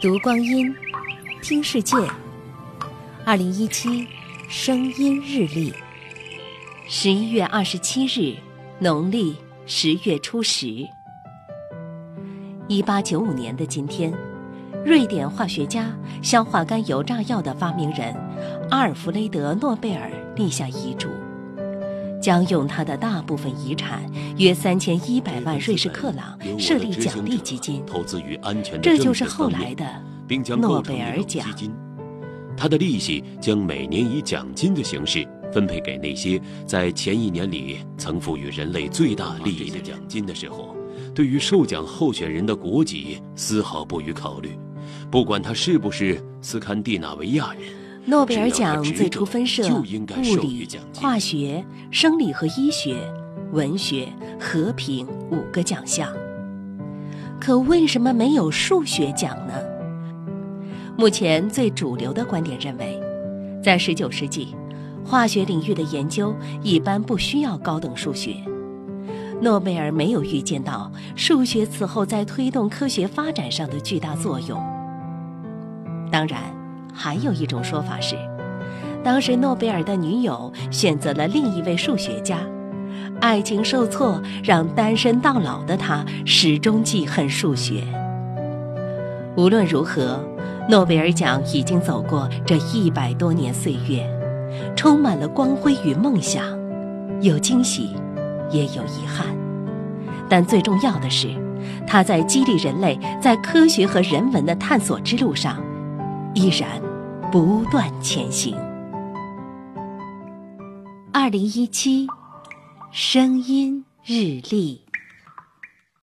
读光阴，听世界。二零一七声音日历，十一月二十七日，农历十月初十。一八九五年的今天，瑞典化学家、硝化甘油炸药的发明人阿尔弗雷德·诺贝尔立下遗嘱，将用他的大部分遗产约三千一百万瑞士克朗设立奖励基金，投资于安全的这就是后来的诺贝尔奖基。金。它的利息将每年以奖金的形式分配给那些在前一年里曾赋予人类最大利益的奖金的时候，对于受奖候选人的国籍丝毫不予考虑，不管他是不是斯堪的纳维亚人。诺贝尔奖最初分设物理、化学、生理和医学、文学、和平五个奖项。可为什么没有数学奖呢？目前最主流的观点认为，在19世纪，化学领域的研究一般不需要高等数学。诺贝尔没有预见到数学此后在推动科学发展上的巨大作用。当然，还有一种说法是，当时诺贝尔的女友选择了另一位数学家，爱情受挫让单身到老的他始终记恨数学。无论如何，诺贝尔奖已经走过这一百多年岁月，充满了光辉与梦想，有惊喜，也有遗憾。但最重要的是，它在激励人类在科学和人文的探索之路上，依然不断前行。二零一七，声音日历。